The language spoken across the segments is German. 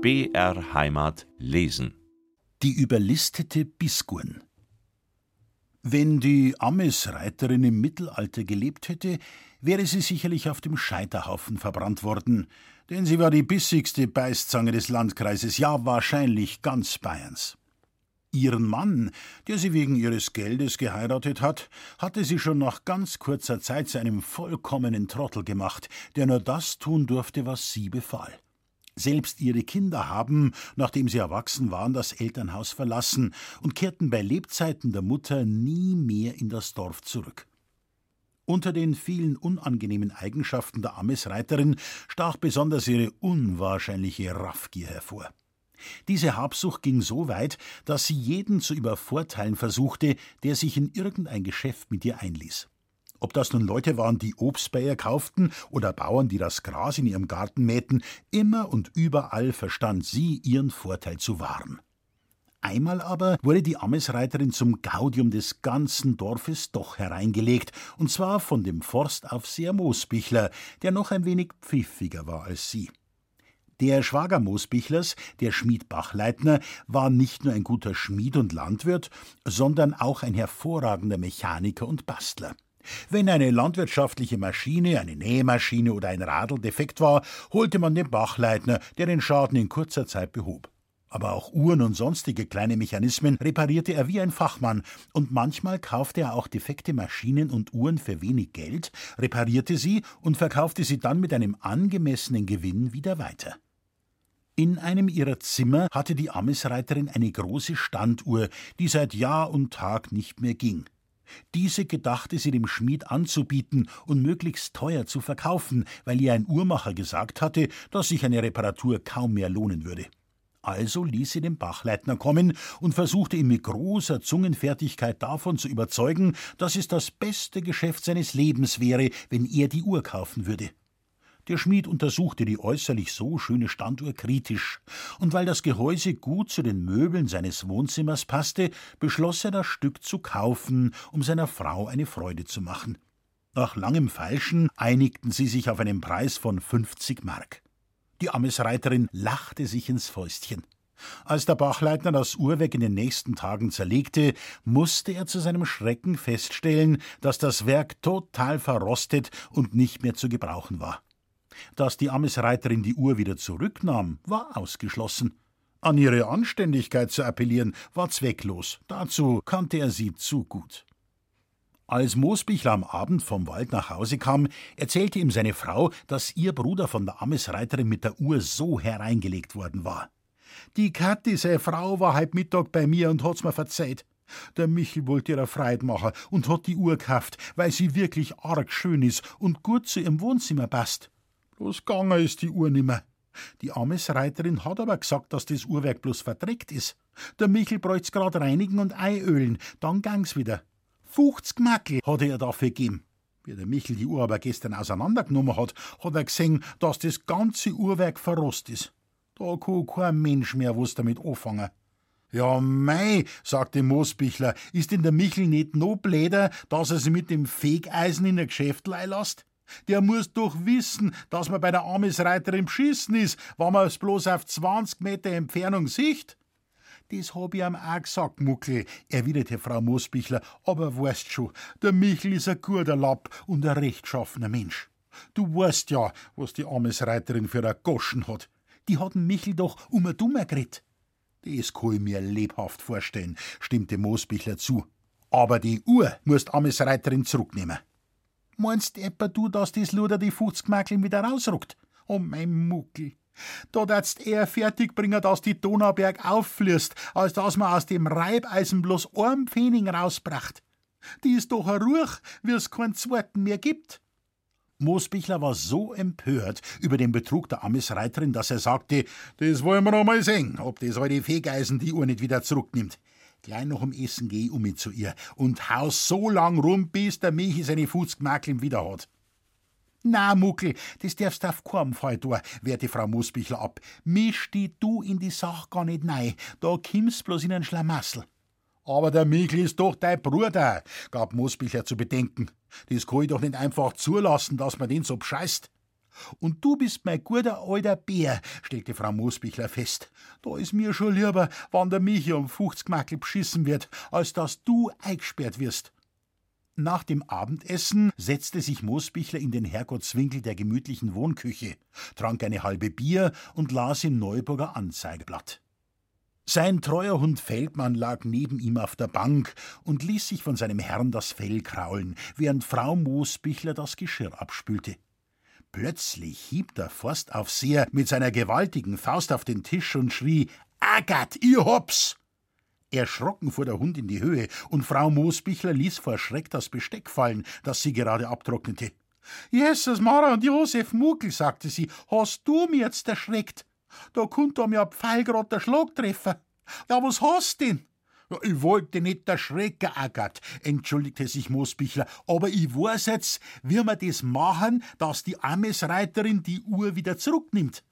BR Heimat lesen. Die überlistete Bisgurn. Wenn die Amesreiterin im Mittelalter gelebt hätte, wäre sie sicherlich auf dem Scheiterhaufen verbrannt worden, denn sie war die bissigste Beißzange des Landkreises, ja wahrscheinlich ganz Bayerns. Ihren Mann, der sie wegen ihres Geldes geheiratet hat, hatte sie schon nach ganz kurzer Zeit zu einem vollkommenen Trottel gemacht, der nur das tun durfte, was sie befahl. Selbst ihre Kinder haben, nachdem sie erwachsen waren, das Elternhaus verlassen und kehrten bei Lebzeiten der Mutter nie mehr in das Dorf zurück. Unter den vielen unangenehmen Eigenschaften der Amesreiterin stach besonders ihre unwahrscheinliche Raffgier hervor. Diese Habsucht ging so weit, dass sie jeden zu übervorteilen versuchte, der sich in irgendein Geschäft mit ihr einließ. Ob das nun Leute waren, die Obst bei ihr kauften oder Bauern, die das Gras in ihrem Garten mähten, immer und überall verstand sie, ihren Vorteil zu wahren. Einmal aber wurde die Amesreiterin zum Gaudium des ganzen Dorfes doch hereingelegt, und zwar von dem Forstaufseher Moosbichler, der noch ein wenig pfiffiger war als sie. Der Schwager Moosbichlers, der Schmied Bachleitner, war nicht nur ein guter Schmied und Landwirt, sondern auch ein hervorragender Mechaniker und Bastler. Wenn eine landwirtschaftliche Maschine, eine Nähmaschine oder ein Radl defekt war, holte man den Bachleitner, der den Schaden in kurzer Zeit behob. Aber auch Uhren und sonstige kleine Mechanismen reparierte er wie ein Fachmann, und manchmal kaufte er auch defekte Maschinen und Uhren für wenig Geld, reparierte sie und verkaufte sie dann mit einem angemessenen Gewinn wieder weiter. In einem ihrer Zimmer hatte die Amesreiterin eine große Standuhr, die seit Jahr und Tag nicht mehr ging. Diese gedachte sie dem Schmied anzubieten und möglichst teuer zu verkaufen, weil ihr ein Uhrmacher gesagt hatte, dass sich eine Reparatur kaum mehr lohnen würde. Also ließ sie den Bachleitner kommen und versuchte ihn mit großer Zungenfertigkeit davon zu überzeugen, dass es das beste Geschäft seines Lebens wäre, wenn er die Uhr kaufen würde. Der Schmied untersuchte die äußerlich so schöne Standuhr kritisch, und weil das Gehäuse gut zu den Möbeln seines Wohnzimmers passte, beschloss er das Stück zu kaufen, um seiner Frau eine Freude zu machen. Nach langem Feilschen einigten sie sich auf einen Preis von 50 Mark. Die Amesreiterin lachte sich ins Fäustchen. Als der Bachleitner das Uhrwerk in den nächsten Tagen zerlegte, musste er zu seinem Schrecken feststellen, dass das Werk total verrostet und nicht mehr zu gebrauchen war. Dass die Amesreiterin die Uhr wieder zurücknahm, war ausgeschlossen. An ihre Anständigkeit zu appellieren, war zwecklos. Dazu kannte er sie zu gut. Als Moosbichler am Abend vom Wald nach Hause kam, erzählte ihm seine Frau, dass ihr Bruder von der Amesreiterin mit der Uhr so hereingelegt worden war. Die Kathi, seine Frau, war halb Mittag bei mir und hat's mir verzeiht. Der Michel wollte ihrer Freude machen und hat die Uhr gekauft, weil sie wirklich arg schön ist und gut zu ihrem Wohnzimmer passt. Bloß gegangen ist die Uhr nimmer. Die Amesreiterin hat aber gesagt, dass das Uhrwerk bloß verdreckt ist. Der Michel bräucht's grad reinigen und einölen, dann gang's wieder. 50 Mackel hat er dafür gegeben. Wie der Michel die Uhr aber gestern auseinandergenommen hat, hat er gesehen, dass das ganze Uhrwerk verrost ist. Da kann kein Mensch mehr was damit anfangen. Ja, mei, sagte Moosbichler, ist denn der Michel nicht no bläder, dass er sie mit dem Fegeisen in der Geschäftlei lässt? Der muss doch wissen, dass man bei der Amisreiterin beschissen ist, wenn man es bloß auf 20 Meter Entfernung sieht. Das hab ich ihm auch gesagt, Muckel, erwiderte Frau Moosbichler, aber weißt schon, der Michel ist ein guter Lapp und ein rechtschaffener Mensch. Du weißt ja, was die Amesreiterin für ein Goschen hat. Die hat den Michel doch um ein Dummer geredet. Das kann ich mir lebhaft vorstellen, stimmte Moosbichler zu. Aber die Uhr musst Amesreiterin zurücknehmen. Meinst etwa du, dass das Luder die 50 Makeln wieder rausruckt? Oh, mein Muckel. Da darfst eher fertig bringen, dass die Donauberg auffließt, als dass man aus dem Reibeisen bloß ein Pfennig rausbracht. Die ist doch ein Ruch, wie es keinen zweiten mehr gibt. Moosbichler war so empört über den Betrug der Amisreiterin, dass er sagte, das wollen wir noch mal sehen, ob das alte Fegeisen die Uhr nicht wieder zurücknimmt. Gleich nach dem Essen geh ich um zu ihr und haus so lang rum, bis der Michi seine Fußgmakeln wieder hat. Na, Muckel, das darfst du auf keinen Fall tun, wehrte Frau Musbichler ab. Misch die du in die Sach gar nicht nein, da kimmst bloß in ein Schlamassel. Aber der Michel ist doch dein Bruder, gab Musbichler zu bedenken. Das kann ich doch nicht einfach zulassen, dass man den so bescheißt. Und du bist mein guter alter Bär, stellte Frau Moosbichler fest. Da ist mir schon lieber, wann der Michi um 50 Mackel beschissen wird, als dass du eingesperrt wirst. Nach dem Abendessen setzte sich Moosbichler in den Herrgottswinkel der gemütlichen Wohnküche, trank eine halbe Bier und las im Neuburger Anzeigeblatt. Sein treuer Hund Feldmann lag neben ihm auf der Bank und ließ sich von seinem Herrn das Fell kraulen, während Frau Moosbichler das Geschirr abspülte. Plötzlich hieb der Forstaufseher mit seiner gewaltigen Faust auf den Tisch und schrie: Agat, ihr Hops! Erschrocken fuhr der Hund in die Höhe, und Frau Moosbichler ließ vor Schreck das Besteck fallen, das sie gerade abtrocknete. Jesus, Mara und Josef Muckel, sagte sie, hast du mir jetzt erschreckt? Da konnte mir ein Pfeil grad der Schlag treffen. Ja, was hast denn? Ich wollte nicht erschrecken, Agat, entschuldigte sich Moosbichler, aber ich weiß jetzt, wie wir das machen, dass die Amesreiterin die Uhr wieder zurücknimmt.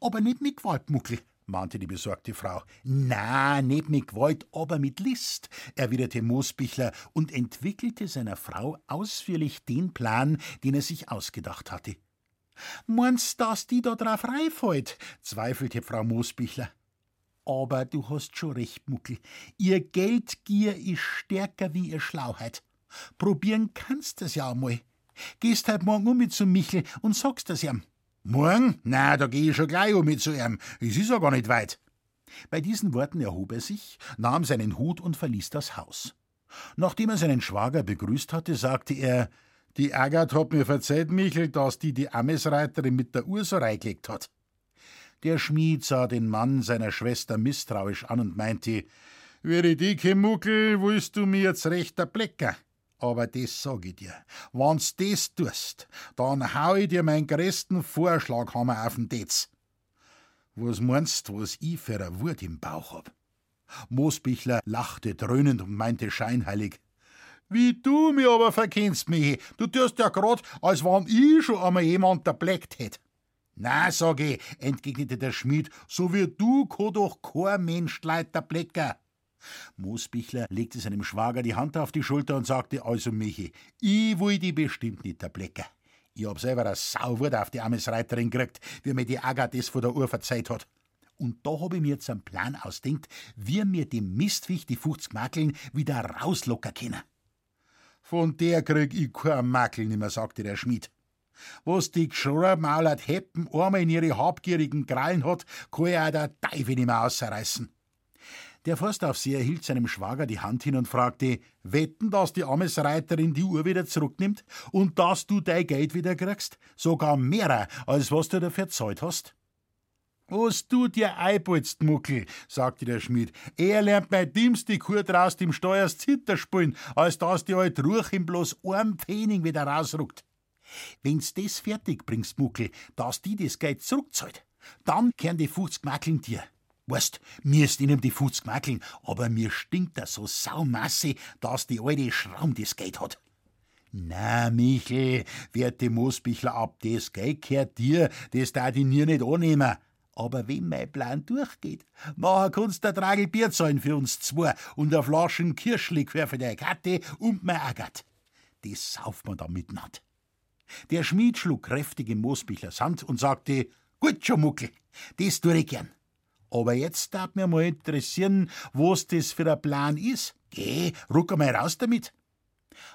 Aber nicht mit Gewalt, Muckel mahnte die besorgte Frau. Na, nicht mit Gewalt, aber mit List, erwiderte Moosbichler und entwickelte seiner Frau ausführlich den Plan, den er sich ausgedacht hatte. Meinst, dass die da drauf reifällt? zweifelte Frau Moosbichler. Aber du hast schon recht, Muckel. Ihr Geldgier ist stärker wie ihr Schlauheit. Probieren kannst es ja einmal. Gehst halt morgen um mit zum Michel und sagst das ihm. Morgen? Na, da geh ich schon gleich um mit zu ihm. Es ist ja gar nicht weit. Bei diesen Worten erhob er sich, nahm seinen Hut und verließ das Haus. Nachdem er seinen Schwager begrüßt hatte, sagte er: Die Agat hat mir verzeiht, Michel, dass die die Amesreiterin mit der Uhr so reingelegt hat. Der Schmied sah den Mann seiner Schwester misstrauisch an und meinte: Wäre dicke Muckel, willst du mir jetzt recht der Blecker? Aber das sag ich dir. Wenn's das tust, dann hau ich dir meinen größten Vorschlaghammer auf den Detz. Was meinst, was ich für eine Wut im Bauch hab? Moosbichler lachte dröhnend und meinte scheinheilig. Wie du mir aber verkennst, Michi. Du tust ja grad, als wenn ich schon einmal jemand erbleckt hätt. Na, sag ich, entgegnete der Schmied, so wie du kann doch kein Mensch leid der Blecker. Moosbichler legte seinem Schwager die Hand auf die Schulter und sagte: Also, Michi, ich will die bestimmt nicht, der Blecker. Ich hab selber eine Sauwut auf die Amesreiterin gekriegt, wie mir die Agat das vor der Uhr verzeiht hat. Und da hab ich mir jetzt einen Plan ausdenkt, wie mir dem Mistviech die 50 Makeln wieder rauslocken können. Von der krieg ich kein Makel nimmer, sagte der Schmied. Was die geschrormaulert Heppen einmal in ihre habgierigen Krallen hat, kann ja der Teufel nimmer ausreißen. Der Forstaufseher hielt seinem Schwager die Hand hin und fragte: Wetten, dass die Amesreiterin die Uhr wieder zurücknimmt und dass du dein Geld wieder kriegst? Sogar mehr, als was du dafür zahlt hast? Was du dir einbolzt, Muckel, sagte der Schmied. Er lernt bei Dims die Kur draus dem Steuers Zitter spielen, als dass die alte Ruch ihm bloß ein Pfennig wieder rausruckt. Wenn's das fertig bringst, Muckel, dass die das Geld zurückzahlt, dann kehren die 50 Mackeln dir. Weißt, mir ist ihnen die Fuß gemackeln, aber mir stinkt da so saumasse, dass die alte Schraum das Geld hat. Na, Michel, wehrte Moosbichler ab, das Geld gehört dir, das da die mir nicht annehmen. Aber wenn mein Plan durchgeht, nachher kannst du ein Tragel Bier zahlen für uns zwei und eine Flaschen Kirschlikör für deine Katte und mein Agat. Das sauft man dann miteinander. Der Schmied schlug kräftig in Moosbichlers Hand und sagte, gut schon, Muckel, das tue ich gern. Aber jetzt darf mir mal interessieren, was das für ein Plan ist. Geh, ruck mal raus damit.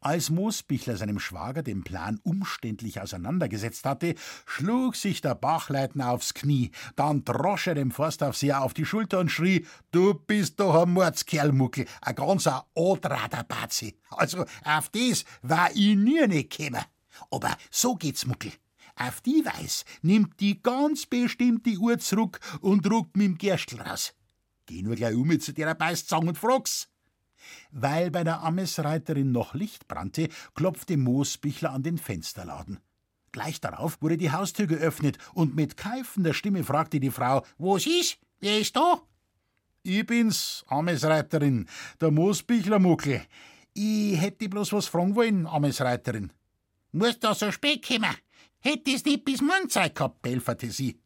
Als Moosbichler seinem Schwager den Plan umständlich auseinandergesetzt hatte, schlug sich der Bachleitner aufs Knie, dann drosch er dem Forstaufseher auf die Schulter und schrie: Du bist doch ein Mordskerlmuckel, ein ganzer Odrader Bazi. Also auf das war ich nie nicht gekommen. Aber so geht's, Muckel. Auf die Weise nimmt die ganz bestimmt die Uhr zurück und ruckt mit dem Gerstl raus. Geh nur gleich um zu der Beißzang und frag's. Weil bei der Amesreiterin noch Licht brannte, klopfte Moosbichler an den Fensterladen. Gleich darauf wurde die Haustür geöffnet und mit keifender Stimme fragte die Frau: Was ist? Wer ist da? Ich bin's, Amesreiterin, der Moosbichler Muckel. Ich hätte bloß was fragen wollen, Amesreiterin. Musst da so spät kommen? Hättest nicht bis morgen Zeit gehabt, belferte sie.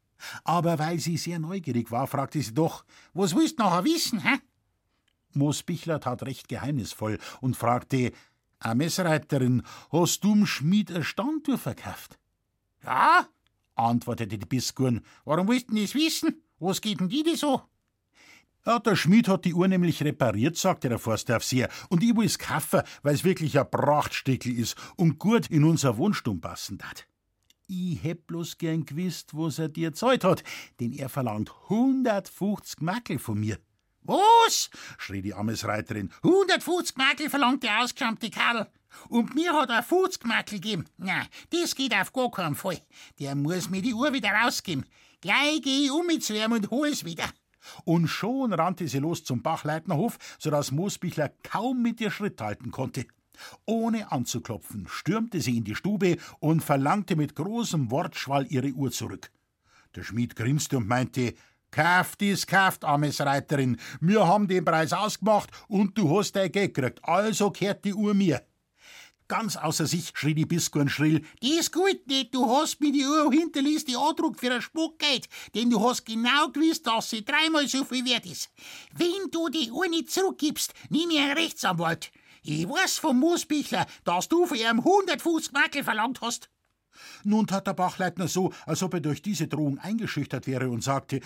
Aber weil sie sehr neugierig war, fragte sie doch, was willst du nachher wissen, hä? Moosbichler tat recht geheimnisvoll und fragte, Amesreiterin, hast du dem Schmied eine Standuhr verkauft? Ja, antwortete die Biskuren. Warum willst du das wissen? Was geht denn die so? Ja, der Schmied hat die Uhr nämlich repariert, sagte der Forstaufseher, und ich will's kaufen, weil's wirklich ein Prachtstickel ist und gut in unser Wohnstum passen hat. Ich hätt bloß gern gewusst, was er dir zahlt hat, denn er verlangt 150 Mackel von mir. Was? schrie die Amesreiterin. 150 Mackel verlangt der ausgeschammte Kerl. Und mir hat er 50 Mackel gegeben. Na, das geht auf gar keinen Fall. Der muss mir die Uhr wieder rausgeben. Gleich geh ich um mit zu ihm und hol's wieder. Und schon rannte sie los zum Bachleitnerhof, so dass Moosbichler kaum mit ihr Schritt halten konnte. Ohne anzuklopfen, stürmte sie in die Stube und verlangte mit großem Wortschwall ihre Uhr zurück. Der Schmied grinste und meinte, Kauft is kauft, armes Reiterin. Wir haben den Preis ausgemacht und du hast dein Geld gekriegt. Also kehrt die Uhr mir. Ganz außer sich schrie die Biskuren schrill. Das gut nicht, du hast mir die Uhr hinterließ die Andruck für ein Spuckgeld, denn du hast genau gewusst, dass sie dreimal so viel wert ist. Wenn du die Uhr nicht zurückgibst, nimm ich einen Rechtsanwalt. Ich weiß vom Moosbichler, dass du für ihm 150 Makel verlangt hast. Nun tat der Bachleitner so, als ob er durch diese Drohung eingeschüchtert wäre und sagte, äh,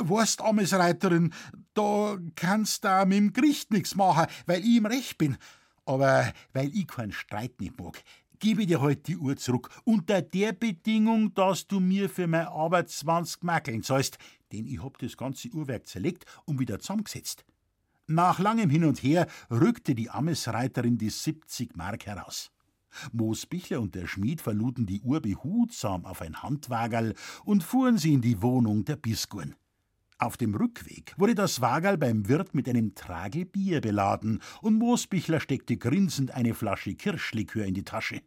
weißt, armes Reiterin, da kannst du mit dem Gericht nichts machen, weil ich im Recht bin. Aber weil ich keinen Streit nicht mag, gebe ich dir heute die Uhr zurück, unter der Bedingung, dass du mir für meine Arbeit 20 Makeln zahlst, denn ich hab das ganze Uhrwerk zerlegt und wieder zusammengesetzt. Nach langem Hin und Her rückte die Amesreiterin die 70 Mark heraus. Moosbichler und der Schmied verluden die Uhr behutsam auf ein Handwagerl und fuhren sie in die Wohnung der Biskuren. Auf dem Rückweg wurde das Wagerl beim Wirt mit einem Tragel Bier beladen und Moosbichler steckte grinsend eine Flasche Kirschlikör in die Tasche.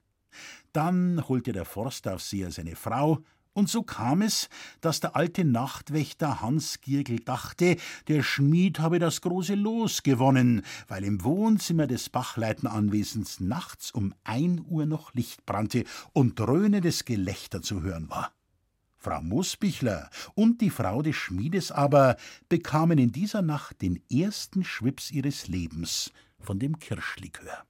Dann holte der Forstaufseher seine Frau, und so kam es, dass der alte Nachtwächter Hans Giergel dachte, der Schmied habe das große Los gewonnen, weil im Wohnzimmer des Bachleitenanwesens nachts um ein Uhr noch Licht brannte und dröhnendes Gelächter zu hören war. Frau Musbichler und die Frau des Schmiedes aber bekamen in dieser Nacht den ersten Schwips ihres Lebens von dem Kirschlikör.